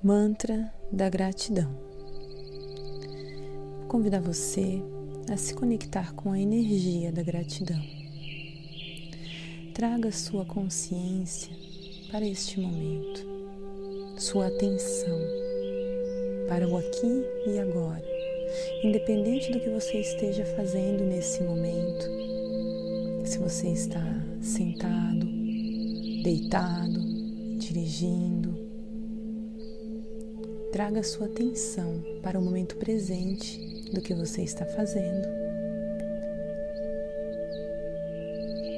Mantra da gratidão. Vou convidar você a se conectar com a energia da gratidão. Traga sua consciência para este momento, sua atenção para o aqui e agora, independente do que você esteja fazendo nesse momento. Se você está sentado, deitado, dirigindo, Traga sua atenção para o momento presente do que você está fazendo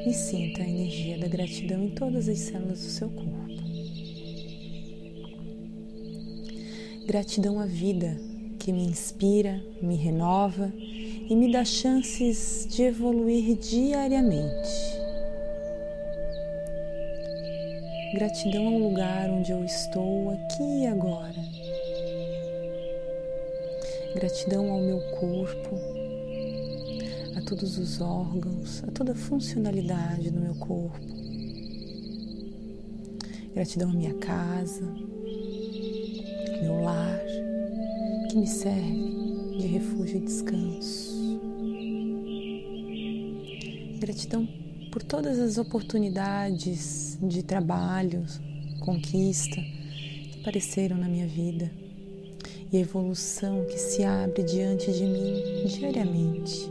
e sinta a energia da gratidão em todas as células do seu corpo. Gratidão à vida que me inspira, me renova e me dá chances de evoluir diariamente. Gratidão ao lugar onde eu estou aqui e agora Gratidão ao meu corpo, a todos os órgãos, a toda a funcionalidade do meu corpo. Gratidão à minha casa, meu lar, que me serve de refúgio e descanso. Gratidão por todas as oportunidades de trabalho, conquista que apareceram na minha vida e evolução que se abre diante de mim diariamente.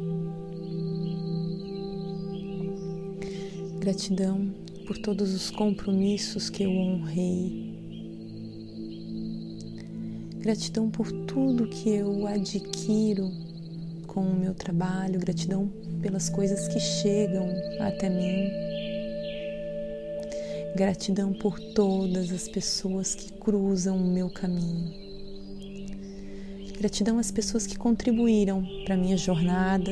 Gratidão por todos os compromissos que eu honrei. Gratidão por tudo que eu adquiro com o meu trabalho, gratidão pelas coisas que chegam até mim. Gratidão por todas as pessoas que cruzam o meu caminho. Gratidão às pessoas que contribuíram para minha jornada.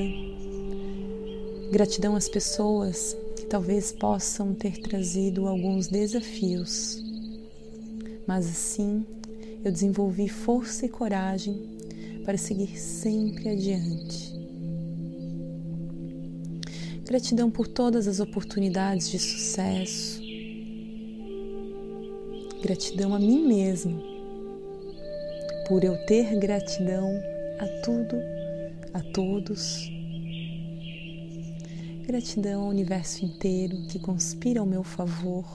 Gratidão às pessoas que talvez possam ter trazido alguns desafios. Mas assim, eu desenvolvi força e coragem para seguir sempre adiante. Gratidão por todas as oportunidades de sucesso. Gratidão a mim mesmo por eu ter gratidão a tudo, a todos. Gratidão ao universo inteiro que conspira ao meu favor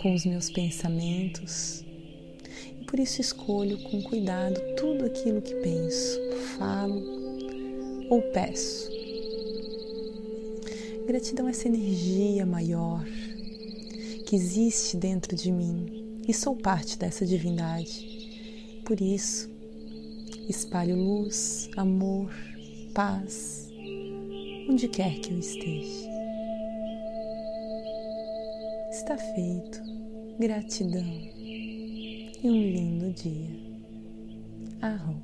com os meus pensamentos. E por isso escolho com cuidado tudo aquilo que penso, falo ou peço. Gratidão a essa energia maior que existe dentro de mim e sou parte dessa divindade por isso, espalho luz, amor, paz, onde quer que eu esteja. Está feito. Gratidão e um lindo dia. Arrom.